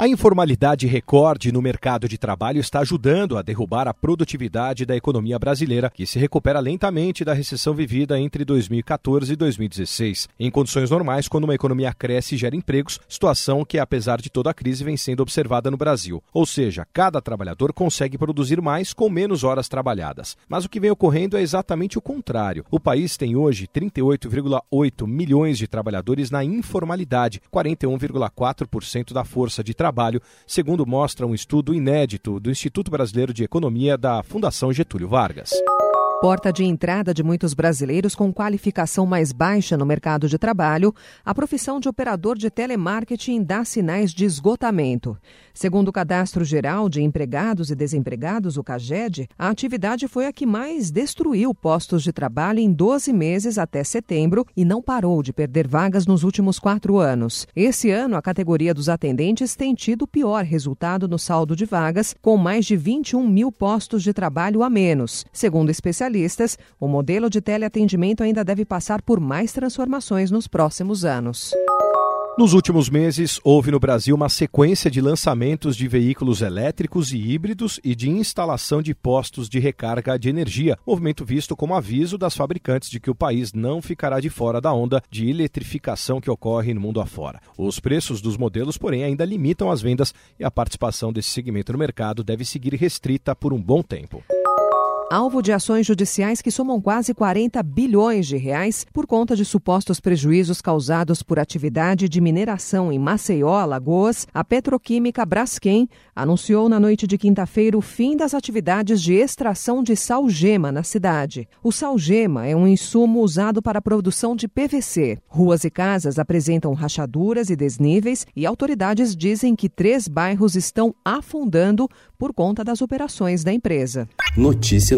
A informalidade recorde no mercado de trabalho está ajudando a derrubar a produtividade da economia brasileira, que se recupera lentamente da recessão vivida entre 2014 e 2016. Em condições normais, quando uma economia cresce e gera empregos, situação que, apesar de toda a crise, vem sendo observada no Brasil. Ou seja, cada trabalhador consegue produzir mais com menos horas trabalhadas. Mas o que vem ocorrendo é exatamente o contrário. O país tem hoje 38,8 milhões de trabalhadores na informalidade, 41,4% da força de trabalho trabalho, segundo mostra um estudo inédito do Instituto Brasileiro de Economia da Fundação Getúlio Vargas. Porta de entrada de muitos brasileiros com qualificação mais baixa no mercado de trabalho, a profissão de operador de telemarketing dá sinais de esgotamento. Segundo o Cadastro Geral de Empregados e Desempregados, o CAGED, a atividade foi a que mais destruiu postos de trabalho em 12 meses até setembro e não parou de perder vagas nos últimos quatro anos. Esse ano, a categoria dos atendentes tem tido o pior resultado no saldo de vagas, com mais de 21 mil postos de trabalho a menos. Segundo especialistas, especialistas, o modelo de teleatendimento ainda deve passar por mais transformações nos próximos anos. Nos últimos meses, houve no Brasil uma sequência de lançamentos de veículos elétricos e híbridos e de instalação de postos de recarga de energia, movimento visto como aviso das fabricantes de que o país não ficará de fora da onda de eletrificação que ocorre no mundo afora. Os preços dos modelos, porém, ainda limitam as vendas e a participação desse segmento no mercado deve seguir restrita por um bom tempo alvo de ações judiciais que somam quase 40 bilhões de reais por conta de supostos prejuízos causados por atividade de mineração em Maceió, Alagoas, a petroquímica Braskem anunciou na noite de quinta-feira o fim das atividades de extração de salgema na cidade. O salgema é um insumo usado para a produção de PVC. Ruas e casas apresentam rachaduras e desníveis e autoridades dizem que três bairros estão afundando por conta das operações da empresa. Notícia